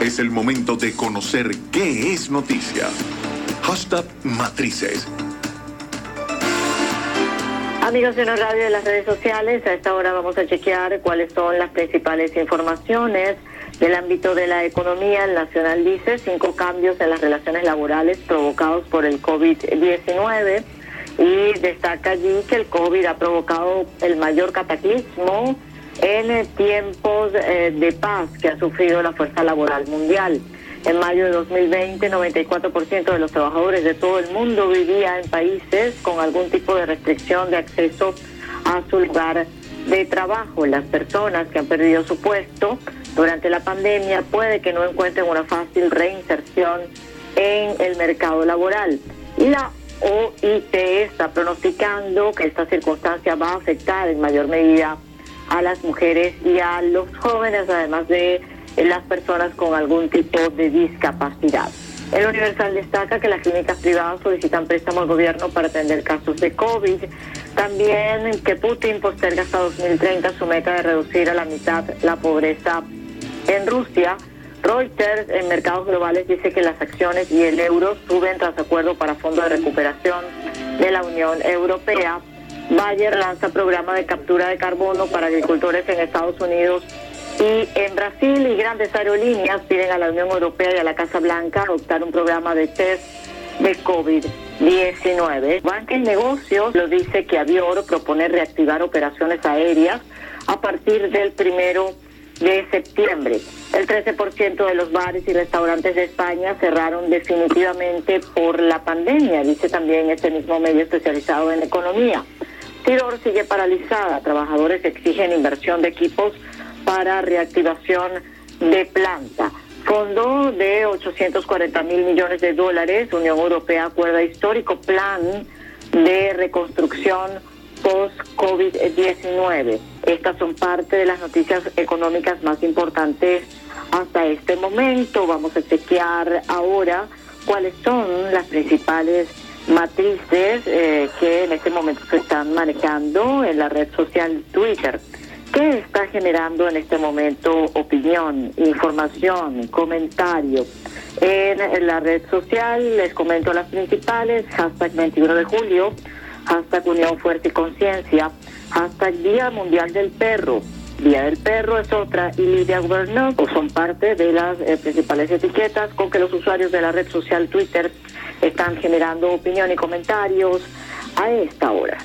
Es el momento de conocer qué es noticia. Hashtag Matrices. Amigos de la radio de las redes sociales, a esta hora vamos a chequear cuáles son las principales informaciones del ámbito de la economía. El Nacional dice cinco cambios en las relaciones laborales provocados por el COVID-19 y destaca allí que el COVID ha provocado el mayor cataclismo en tiempos eh, de paz que ha sufrido la fuerza laboral mundial. En mayo de 2020, 94% de los trabajadores de todo el mundo vivía en países con algún tipo de restricción de acceso a su lugar de trabajo. Las personas que han perdido su puesto durante la pandemia puede que no encuentren una fácil reinserción en el mercado laboral. Y la OIT está pronosticando que esta circunstancia va a afectar en mayor medida a las mujeres y a los jóvenes, además de las personas con algún tipo de discapacidad. El Universal destaca que las clínicas privadas solicitan préstamo al gobierno para atender casos de COVID. También que Putin posterga hasta 2030 su meta de reducir a la mitad la pobreza en Rusia. Reuters en mercados globales dice que las acciones y el euro suben tras acuerdo para fondo de recuperación de la Unión Europea. Bayer lanza programa de captura de carbono para agricultores en Estados Unidos y en Brasil y grandes aerolíneas piden a la Unión Europea y a la Casa Blanca adoptar un programa de test de COVID-19. Banca y Negocios lo dice que Avior propone reactivar operaciones aéreas a partir del primero de septiembre. El 13% de los bares y restaurantes de España cerraron definitivamente por la pandemia, dice también este mismo medio especializado en economía. Tidor sigue paralizada. Trabajadores exigen inversión de equipos para reactivación de planta. Fondo de 840 mil millones de dólares. Unión Europea acuerda histórico plan de reconstrucción post-COVID-19. Estas son parte de las noticias económicas más importantes hasta este momento. Vamos a chequear ahora cuáles son las principales matrices eh, que en este momento se están manejando en la red social Twitter. ¿Qué está generando en este momento opinión, información, comentario? En la red social les comento las principales, hashtag 21 de julio, hashtag Unión Fuerte y Conciencia, hashtag Día Mundial del Perro, Día del Perro es otra y Lidia Gubernó son parte de las eh, principales etiquetas con que los usuarios de la red social Twitter están generando opinión y comentarios a esta hora.